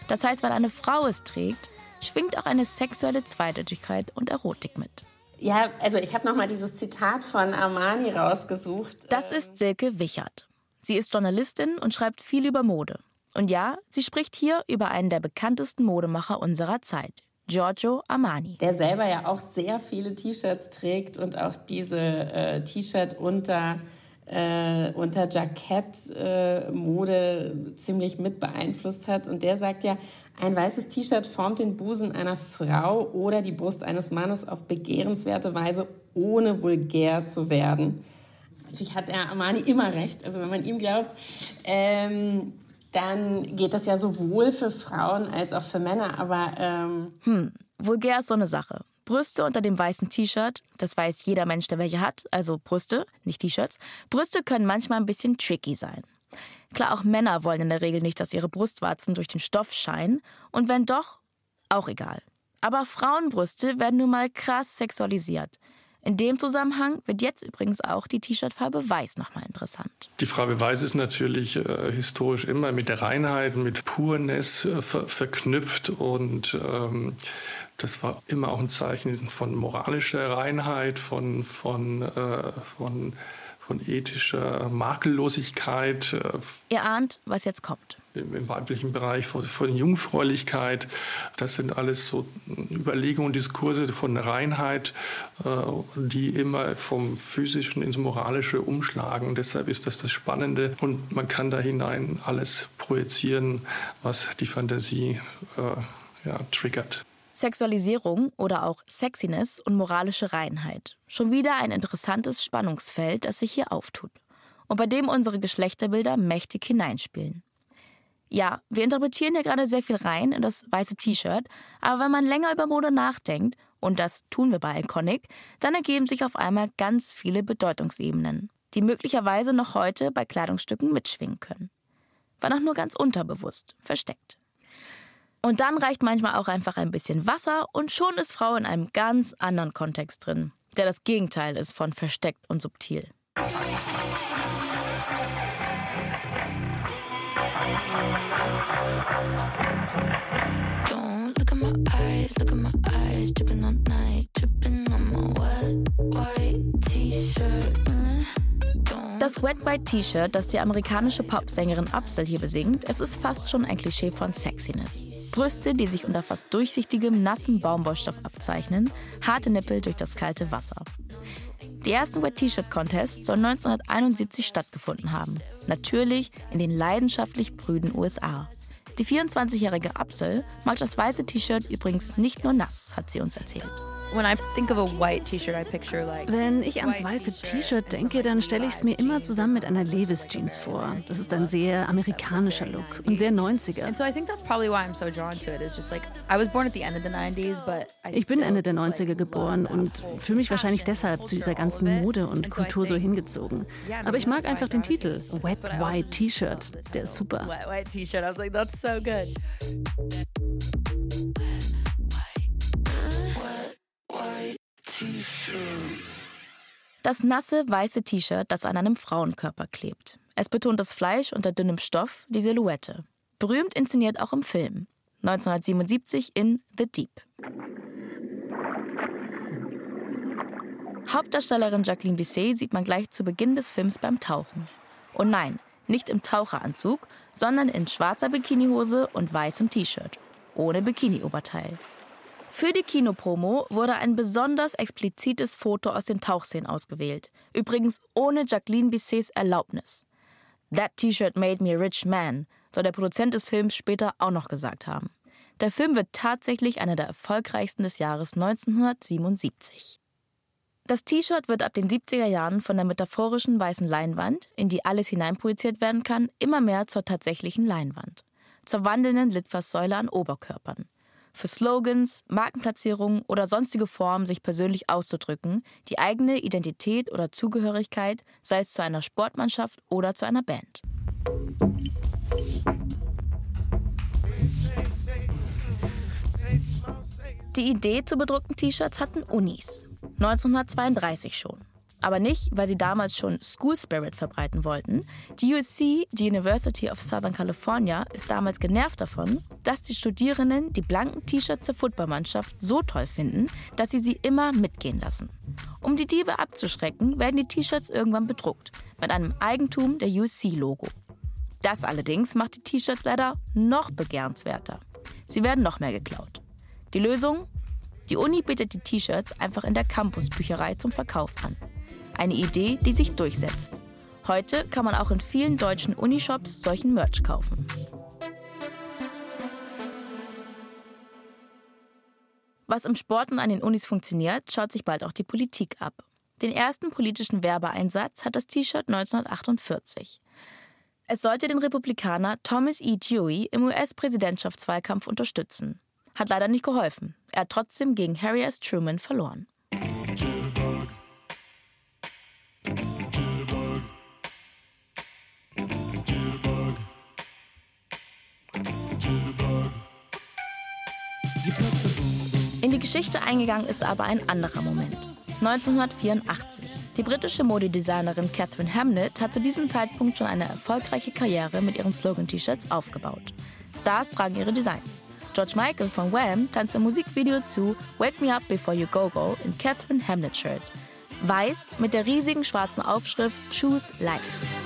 Das heißt, weil eine Frau es trägt, schwingt auch eine sexuelle Zweideutigkeit und Erotik mit. Ja, also ich habe noch mal dieses Zitat von Armani rausgesucht. Das ist Silke Wichert. Sie ist Journalistin und schreibt viel über Mode. Und ja, sie spricht hier über einen der bekanntesten Modemacher unserer Zeit, Giorgio Armani. Der selber ja auch sehr viele T-Shirts trägt und auch diese äh, T-Shirt unter äh, unter Jackett-Mode äh, ziemlich mit beeinflusst hat. Und der sagt ja, ein weißes T-Shirt formt den Busen einer Frau oder die Brust eines Mannes auf begehrenswerte Weise, ohne vulgär zu werden. Natürlich hat er Armani immer recht. Also wenn man ihm glaubt, ähm, dann geht das ja sowohl für Frauen als auch für Männer. Aber ähm hm, vulgär ist so eine Sache. Brüste unter dem weißen T-Shirt, das weiß jeder Mensch, der welche hat, also Brüste, nicht T-Shirts. Brüste können manchmal ein bisschen tricky sein. Klar, auch Männer wollen in der Regel nicht, dass ihre Brustwarzen durch den Stoff scheinen. Und wenn doch, auch egal. Aber Frauenbrüste werden nun mal krass sexualisiert. In dem Zusammenhang wird jetzt übrigens auch die T-Shirt-Farbe Weiß nochmal interessant. Die Farbe Weiß ist natürlich äh, historisch immer mit der Reinheit, mit Purness äh, ver verknüpft und ähm, das war immer auch ein Zeichen von moralischer Reinheit, von, von, äh, von, von ethischer Makellosigkeit. Äh, Ihr ahnt, was jetzt kommt im, weiblichen Bereich von, von, Jungfräulichkeit. Das sind alles so Überlegungen, Diskurse von Reinheit, äh, die immer vom Physischen ins Moralische umschlagen. Und deshalb ist das das Spannende. Und man kann da hinein alles projizieren, was die Fantasie äh, ja, triggert. Sexualisierung oder auch Sexiness und moralische Reinheit. Schon wieder ein interessantes Spannungsfeld, das sich hier auftut und bei dem unsere Geschlechterbilder mächtig hineinspielen. Ja, wir interpretieren hier gerade sehr viel rein in das weiße T-Shirt, aber wenn man länger über Mode nachdenkt, und das tun wir bei Iconic, dann ergeben sich auf einmal ganz viele Bedeutungsebenen, die möglicherweise noch heute bei Kleidungsstücken mitschwingen können. War noch nur ganz unterbewusst, versteckt. Und dann reicht manchmal auch einfach ein bisschen Wasser und schon ist Frau in einem ganz anderen Kontext drin, der das Gegenteil ist von versteckt und subtil. Don't look at my eyes, look at my eyes, dripping all night, dripping on my wet white t-shirt. Das Wet White T-Shirt, das die amerikanische Popsängerin Upsell hier besingt, es ist fast schon ein Klischee von Sexiness. Brüste, die sich unter fast durchsichtigem, nassen Baumwollstoff abzeichnen, harte Nippel durch das kalte Wasser. Die ersten Wet T-Shirt Contests sollen 1971 stattgefunden haben. Natürlich in den leidenschaftlich brüden USA. Die 24-jährige Apsel mag das weiße T-Shirt übrigens nicht nur nass, hat sie uns erzählt. Wenn ich ans weiße T-Shirt denke, dann stelle ich es mir immer zusammen mit einer Levis Jeans vor. Das ist ein sehr amerikanischer Look und sehr 90er. Ich bin Ende der 90er geboren und fühle mich wahrscheinlich deshalb zu dieser ganzen Mode und Kultur so hingezogen. Aber ich mag einfach den Titel Wet White T-Shirt. Der ist super. Wet White T-Shirt. I was like, that's so good. Das nasse weiße T-Shirt, das an einem Frauenkörper klebt. Es betont das Fleisch unter dünnem Stoff, die Silhouette. Berühmt inszeniert auch im Film. 1977 in The Deep. Hauptdarstellerin Jacqueline Bisset sieht man gleich zu Beginn des Films beim Tauchen. Und nein, nicht im Taucheranzug, sondern in schwarzer Bikinihose und weißem T-Shirt. Ohne Bikini-Oberteil. Für die Kinopromo wurde ein besonders explizites Foto aus den Tauchszenen ausgewählt. Übrigens ohne Jacqueline Bissets Erlaubnis. That T-Shirt made me a rich man, soll der Produzent des Films später auch noch gesagt haben. Der Film wird tatsächlich einer der erfolgreichsten des Jahres 1977. Das T-Shirt wird ab den 70er Jahren von der metaphorischen weißen Leinwand, in die alles hineinprojiziert werden kann, immer mehr zur tatsächlichen Leinwand. Zur wandelnden Litfaßsäule an Oberkörpern. Für Slogans, Markenplatzierungen oder sonstige Formen, sich persönlich auszudrücken, die eigene Identität oder Zugehörigkeit, sei es zu einer Sportmannschaft oder zu einer Band. Die Idee zu bedruckten T-Shirts hatten Unis. 1932 schon. Aber nicht, weil sie damals schon School Spirit verbreiten wollten. Die USC, die University of Southern California, ist damals genervt davon, dass die Studierenden die blanken T-Shirts der Footballmannschaft so toll finden, dass sie sie immer mitgehen lassen. Um die Diebe abzuschrecken, werden die T-Shirts irgendwann bedruckt, mit einem Eigentum der USC-Logo. Das allerdings macht die T-Shirts leider noch begehrenswerter. Sie werden noch mehr geklaut. Die Lösung? Die Uni bietet die T-Shirts einfach in der Campusbücherei zum Verkauf an. Eine Idee, die sich durchsetzt. Heute kann man auch in vielen deutschen Unishops solchen Merch kaufen. Was im Sport und an den Unis funktioniert, schaut sich bald auch die Politik ab. Den ersten politischen Werbeeinsatz hat das T-Shirt 1948. Es sollte den Republikaner Thomas E. Dewey im US-Präsidentschaftswahlkampf unterstützen. Hat leider nicht geholfen. Er hat trotzdem gegen Harry S. Truman verloren. In die Geschichte eingegangen ist aber ein anderer Moment. 1984. Die britische Modedesignerin Catherine Hamnett hat zu diesem Zeitpunkt schon eine erfolgreiche Karriere mit ihren Slogan-T-Shirts aufgebaut. Stars tragen ihre Designs. George Michael von Wham tanzt im Musikvideo zu Wake Me Up Before You Go Go in Catherine Hamlet Shirt. Weiß mit der riesigen schwarzen Aufschrift Choose Life.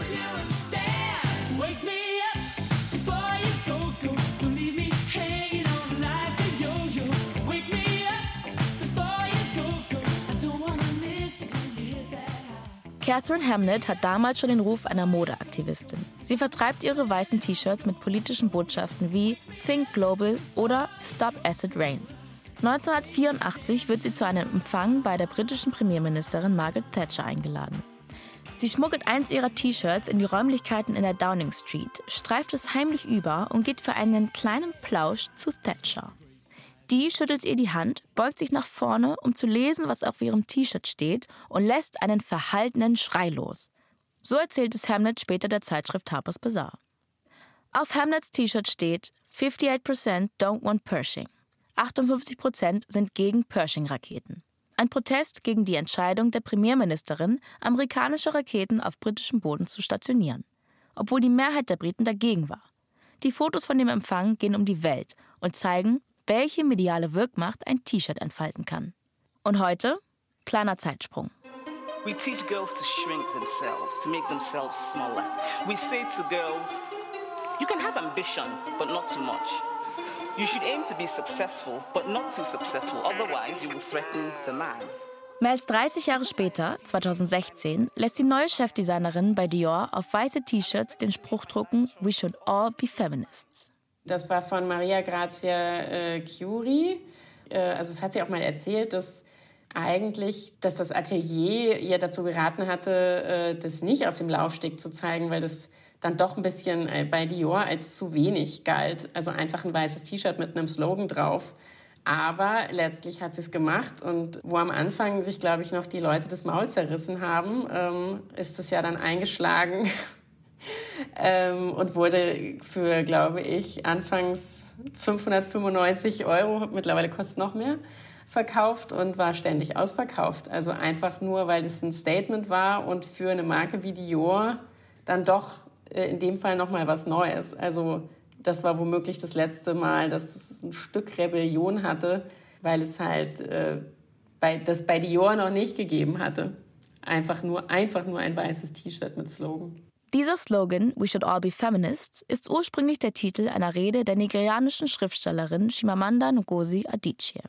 Catherine Hamnett hat damals schon den Ruf einer Modeaktivistin. Sie vertreibt ihre weißen T-Shirts mit politischen Botschaften wie Think Global oder Stop Acid Rain. 1984 wird sie zu einem Empfang bei der britischen Premierministerin Margaret Thatcher eingeladen. Sie schmuggelt eins ihrer T-Shirts in die Räumlichkeiten in der Downing Street, streift es heimlich über und geht für einen kleinen Plausch zu Thatcher. Die schüttelt ihr die Hand, beugt sich nach vorne, um zu lesen, was auf ihrem T-Shirt steht, und lässt einen verhaltenen Schrei los. So erzählt es Hamlet später der Zeitschrift Harper's Bazaar. Auf Hamlets T-Shirt steht 58% don't want Pershing. 58% sind gegen Pershing-Raketen. Ein Protest gegen die Entscheidung der Premierministerin, amerikanische Raketen auf britischem Boden zu stationieren. Obwohl die Mehrheit der Briten dagegen war. Die Fotos von dem Empfang gehen um die Welt und zeigen, welche mediale Wirkmacht ein T-Shirt entfalten kann. Und heute? Kleiner Zeitsprung. We teach girls to shrink themselves, to make themselves smaller. We say to girls, you can have ambition, but not too much. You should aim to be successful, but not too successful, otherwise you will threaten the man. Mehr als 30 Jahre später, 2016, lässt die neue Chefdesignerin bei Dior auf weiße T-Shirts den Spruch drucken, We should all be feminists. Das war von Maria Grazia äh, Curie. Äh, also es hat sie auch mal erzählt, dass eigentlich, dass das Atelier ihr dazu geraten hatte, äh, das nicht auf dem Laufsteg zu zeigen, weil das dann doch ein bisschen äh, bei Dior als zu wenig galt. Also einfach ein weißes T-Shirt mit einem Slogan drauf. Aber letztlich hat sie es gemacht und wo am Anfang sich, glaube ich, noch die Leute das Maul zerrissen haben, ähm, ist es ja dann eingeschlagen ähm, und wurde für, glaube ich, anfangs 595 Euro, mittlerweile kostet es noch mehr, verkauft und war ständig ausverkauft. Also einfach nur, weil es ein Statement war und für eine Marke wie Dior dann doch äh, in dem Fall nochmal was Neues. Also das war womöglich das letzte Mal, dass es ein Stück Rebellion hatte, weil es halt äh, bei, das bei Dior noch nicht gegeben hatte. Einfach nur, einfach nur ein weißes T-Shirt mit Slogan. Dieser Slogan We should all be feminists ist ursprünglich der Titel einer Rede der nigerianischen Schriftstellerin Shimamanda Ngozi Adichie.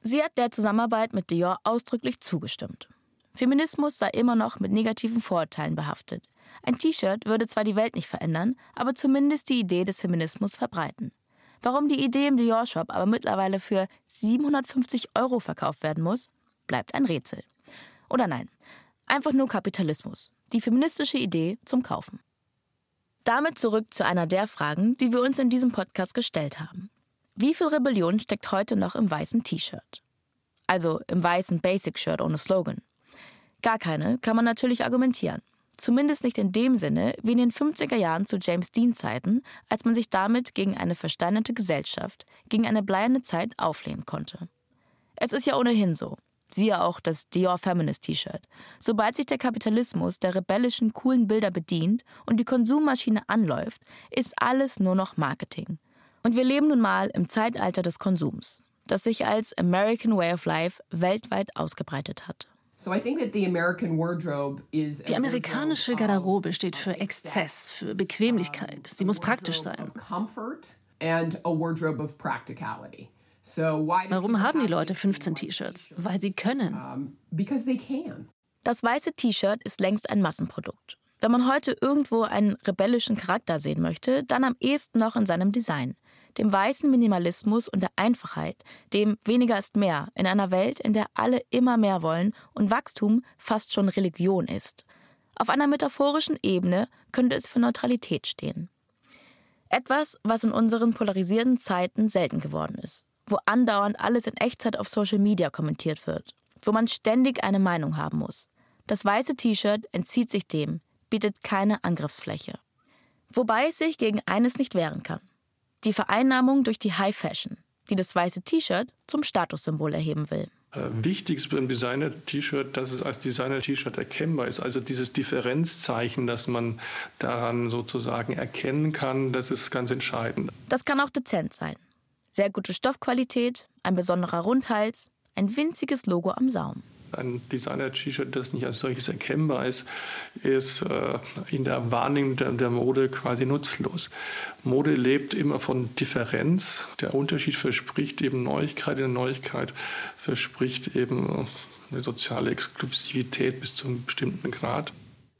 Sie hat der Zusammenarbeit mit Dior ausdrücklich zugestimmt. Feminismus sei immer noch mit negativen Vorurteilen behaftet. Ein T-Shirt würde zwar die Welt nicht verändern, aber zumindest die Idee des Feminismus verbreiten. Warum die Idee im Dior-Shop aber mittlerweile für 750 Euro verkauft werden muss, bleibt ein Rätsel. Oder nein, einfach nur Kapitalismus, die feministische Idee zum Kaufen. Damit zurück zu einer der Fragen, die wir uns in diesem Podcast gestellt haben. Wie viel Rebellion steckt heute noch im weißen T-Shirt? Also im weißen Basic-Shirt ohne Slogan. Gar keine, kann man natürlich argumentieren. Zumindest nicht in dem Sinne wie in den 50er Jahren zu James Dean-Zeiten, als man sich damit gegen eine versteinerte Gesellschaft, gegen eine bleierne Zeit auflehnen konnte. Es ist ja ohnehin so. Siehe auch das Dior Feminist T-Shirt. Sobald sich der Kapitalismus der rebellischen, coolen Bilder bedient und die Konsummaschine anläuft, ist alles nur noch Marketing. Und wir leben nun mal im Zeitalter des Konsums, das sich als American Way of Life weltweit ausgebreitet hat. Die amerikanische Garderobe steht für Exzess, für Bequemlichkeit. Sie muss praktisch sein. Warum haben die Leute 15 T-Shirts? Weil sie können. Das weiße T-Shirt ist längst ein Massenprodukt. Wenn man heute irgendwo einen rebellischen Charakter sehen möchte, dann am ehesten noch in seinem Design. Dem weißen Minimalismus und der Einfachheit, dem weniger ist mehr, in einer Welt, in der alle immer mehr wollen und Wachstum fast schon Religion ist. Auf einer metaphorischen Ebene könnte es für Neutralität stehen. Etwas, was in unseren polarisierten Zeiten selten geworden ist wo andauernd alles in Echtzeit auf Social Media kommentiert wird, wo man ständig eine Meinung haben muss. Das weiße T-Shirt entzieht sich dem, bietet keine Angriffsfläche. Wobei es sich gegen eines nicht wehren kann. Die Vereinnahmung durch die High Fashion, die das weiße T-Shirt zum Statussymbol erheben will. Äh, wichtig ist beim Designer-T-Shirt, dass es als Designer-T-Shirt erkennbar ist. Also dieses Differenzzeichen, das man daran sozusagen erkennen kann, das ist ganz entscheidend. Das kann auch dezent sein. Sehr gute Stoffqualität, ein besonderer Rundhals, ein winziges Logo am Saum. Ein Designer-T-Shirt, das nicht als solches erkennbar ist, ist äh, in der Wahrnehmung der, der, Mode quasi nutzlos. Mode lebt immer von Differenz. Der Unterschied verspricht eben Neuigkeit. In Neuigkeit verspricht eben eine soziale Exklusivität bis zu einem bestimmten Grad.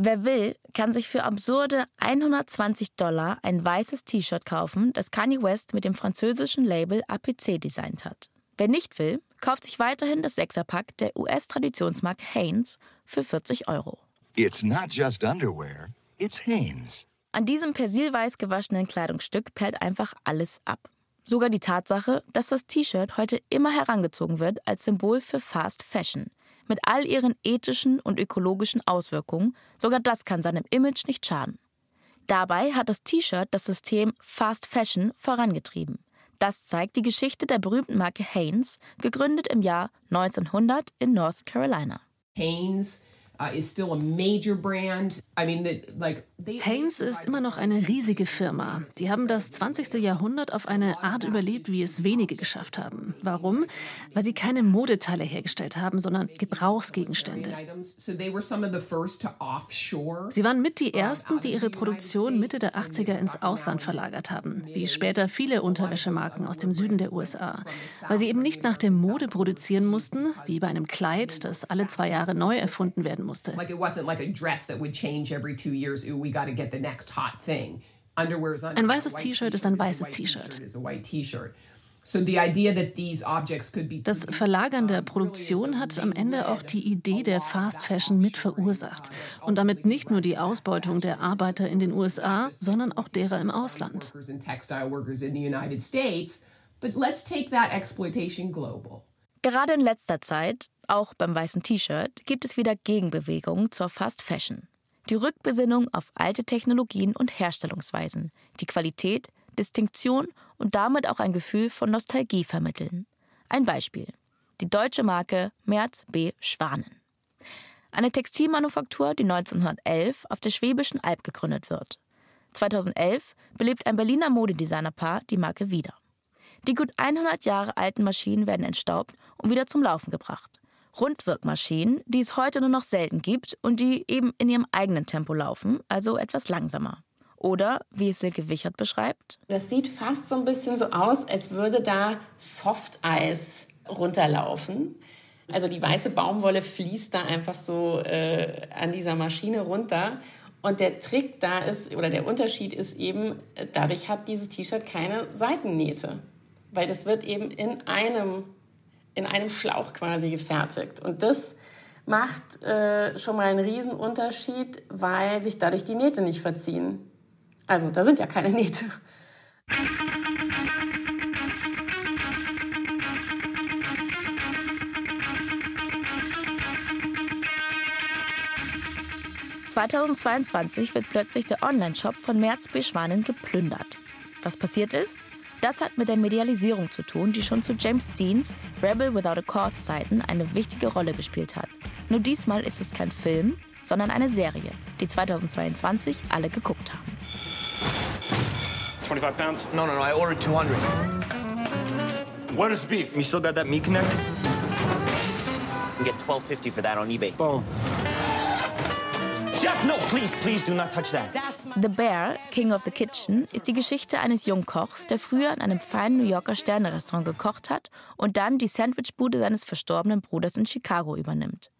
Wer will, kann sich für absurde 120 Dollar ein weißes T-Shirt kaufen, das Kanye West mit dem französischen Label APC designt hat. Wer nicht will, kauft sich weiterhin das Sechserpack der US-Traditionsmarke Hanes für 40 Euro. It's not just underwear, it's Hanes. An diesem persilweiß gewaschenen Kleidungsstück perlt einfach alles ab. Sogar die Tatsache, dass das T-Shirt heute immer herangezogen wird als Symbol für Fast Fashion – mit all ihren ethischen und ökologischen Auswirkungen, sogar das kann seinem Image nicht schaden. Dabei hat das T-Shirt das System Fast Fashion vorangetrieben. Das zeigt die Geschichte der berühmten Marke Hanes, gegründet im Jahr 1900 in North Carolina. Hanes Uh, Hanes ist immer noch eine riesige Firma. Sie haben das 20. Jahrhundert auf eine Art überlebt, wie es wenige geschafft haben. Warum? Weil sie keine Modeteile hergestellt haben, sondern Gebrauchsgegenstände. Sie waren mit die ersten, die ihre Produktion Mitte der 80er ins Ausland verlagert haben, wie später viele Unterwäschemarken aus dem Süden der USA, weil sie eben nicht nach der Mode produzieren mussten, wie bei einem Kleid, das alle zwei Jahre neu erfunden werden muss musste. Ein weißes T-Shirt ist ein weißes T-Shirt. Das Verlagern der Produktion hat am Ende auch die Idee der Fast Fashion mit verursacht und damit nicht nur die Ausbeutung der Arbeiter in den USA, sondern auch derer im Ausland. Gerade in letzter Zeit auch beim weißen T-Shirt gibt es wieder Gegenbewegungen zur Fast Fashion. Die Rückbesinnung auf alte Technologien und Herstellungsweisen, die Qualität, Distinktion und damit auch ein Gefühl von Nostalgie vermitteln. Ein Beispiel. Die deutsche Marke Merz B. Schwanen. Eine Textilmanufaktur, die 1911 auf der Schwäbischen Alb gegründet wird. 2011 belebt ein Berliner Modedesignerpaar die Marke wieder. Die gut 100 Jahre alten Maschinen werden entstaubt und wieder zum Laufen gebracht. Rundwirkmaschinen, die es heute nur noch selten gibt und die eben in ihrem eigenen Tempo laufen, also etwas langsamer. Oder, wie es Silke Wichert beschreibt. Das sieht fast so ein bisschen so aus, als würde da Softeis runterlaufen. Also die weiße Baumwolle fließt da einfach so äh, an dieser Maschine runter. Und der Trick da ist, oder der Unterschied ist eben, dadurch hat dieses T-Shirt keine Seitennähte. Weil das wird eben in einem in einem Schlauch quasi gefertigt. Und das macht äh, schon mal einen Riesenunterschied, weil sich dadurch die Nähte nicht verziehen. Also da sind ja keine Nähte. 2022 wird plötzlich der Online-Shop von Merz B. Schwanen geplündert. Was passiert ist? Das hat mit der Medialisierung zu tun, die schon zu James Deans Rebel Without a Cause Zeiten eine wichtige Rolle gespielt hat. Nur diesmal ist es kein Film, sondern eine Serie, die 2022 alle geguckt haben. 25 pounds? No, no, no, I ordered 200. What is beef? You still got that meat connect? You get 12.50 for that on eBay. Boom. No, please, please do not touch that. The Bear, King of the Kitchen, ist die Geschichte eines jungen Kochs, der früher in einem feinen New Yorker Sternerestaurant gekocht hat und dann die Sandwichbude seines verstorbenen Bruders in Chicago übernimmt.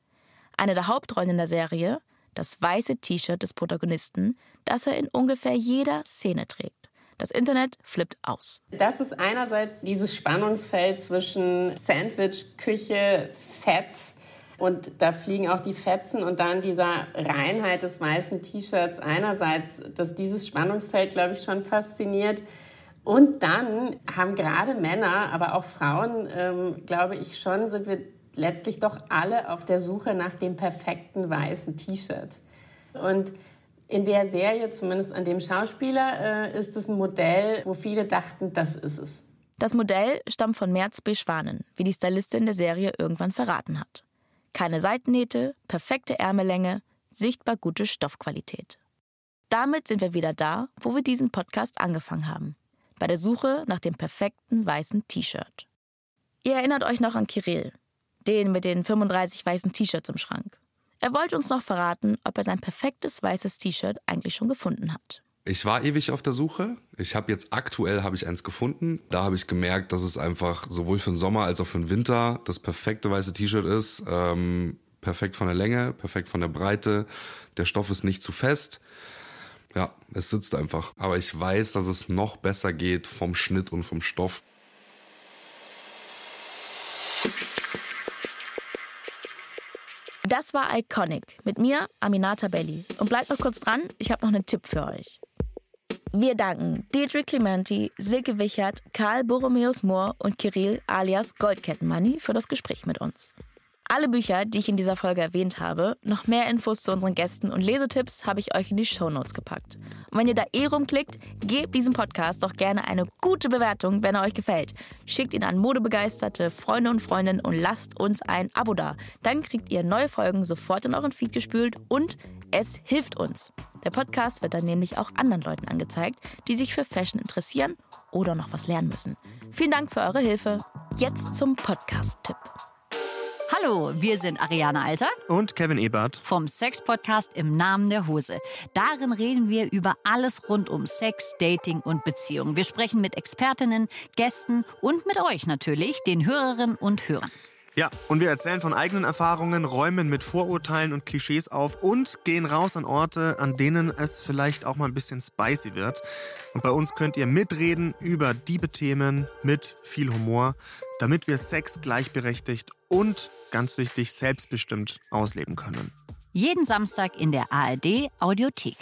Eine der Hauptrollen in der Serie, das weiße T-Shirt des Protagonisten, das er in ungefähr jeder Szene trägt. Das Internet flippt aus. Das ist einerseits dieses Spannungsfeld zwischen Sandwich, Küche, Fett, und da fliegen auch die Fetzen und dann dieser Reinheit des weißen T-Shirts einerseits, dass dieses Spannungsfeld, glaube ich, schon fasziniert. Und dann haben gerade Männer, aber auch Frauen, ähm, glaube ich schon, sind wir letztlich doch alle auf der Suche nach dem perfekten weißen T-Shirt. Und in der Serie, zumindest an dem Schauspieler, äh, ist es ein Modell, wo viele dachten, das ist es. Das Modell stammt von Merz B. Schwanen, wie die Stylistin der Serie irgendwann verraten hat. Keine Seitennähte, perfekte Ärmellänge, sichtbar gute Stoffqualität. Damit sind wir wieder da, wo wir diesen Podcast angefangen haben. Bei der Suche nach dem perfekten weißen T-Shirt. Ihr erinnert euch noch an Kirill, den mit den 35 weißen T-Shirts im Schrank. Er wollte uns noch verraten, ob er sein perfektes weißes T-Shirt eigentlich schon gefunden hat. Ich war ewig auf der Suche. Ich habe jetzt aktuell habe ich eins gefunden. Da habe ich gemerkt, dass es einfach sowohl für den Sommer als auch für den Winter das perfekte weiße T-Shirt ist. Ähm, perfekt von der Länge, perfekt von der Breite. Der Stoff ist nicht zu fest. Ja, es sitzt einfach. Aber ich weiß, dass es noch besser geht vom Schnitt und vom Stoff. Das war Iconic mit mir, Aminata Belli. Und bleibt noch kurz dran, ich habe noch einen Tipp für euch. Wir danken Deirdre Clementi, Silke Wichert, Karl Borromeus Mohr und Kirill alias Goldkettenmoney für das Gespräch mit uns. Alle Bücher, die ich in dieser Folge erwähnt habe, noch mehr Infos zu unseren Gästen und Lesetipps habe ich euch in die Shownotes gepackt. Und wenn ihr da eh rumklickt, gebt diesem Podcast doch gerne eine gute Bewertung, wenn er euch gefällt. Schickt ihn an modebegeisterte Freunde und Freundinnen und lasst uns ein Abo da. Dann kriegt ihr neue Folgen sofort in euren Feed gespült und es hilft uns. Der Podcast wird dann nämlich auch anderen Leuten angezeigt, die sich für Fashion interessieren oder noch was lernen müssen. Vielen Dank für eure Hilfe. Jetzt zum Podcast-Tipp. Hallo, wir sind Ariane Alter und Kevin Ebert vom Sex-Podcast im Namen der Hose. Darin reden wir über alles rund um Sex, Dating und Beziehungen. Wir sprechen mit Expertinnen, Gästen und mit euch natürlich, den Hörerinnen und Hörern. Ja, und wir erzählen von eigenen Erfahrungen, räumen mit Vorurteilen und Klischees auf und gehen raus an Orte, an denen es vielleicht auch mal ein bisschen spicy wird. Und bei uns könnt ihr mitreden über diebe Themen mit viel Humor, damit wir Sex gleichberechtigt und ganz wichtig selbstbestimmt ausleben können. Jeden Samstag in der ARD Audiothek.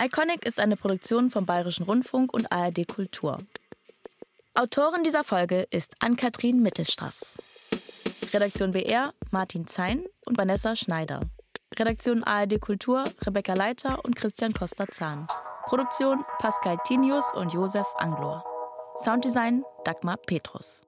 Iconic ist eine Produktion vom Bayerischen Rundfunk und ARD Kultur. Autorin dieser Folge ist Ann-Kathrin Mittelstraß. Redaktion BR Martin Zein und Vanessa Schneider. Redaktion ARD Kultur Rebecca Leiter und Christian Costa-Zahn. Produktion Pascal Tinius und Josef Anglor. Sounddesign Dagmar Petrus.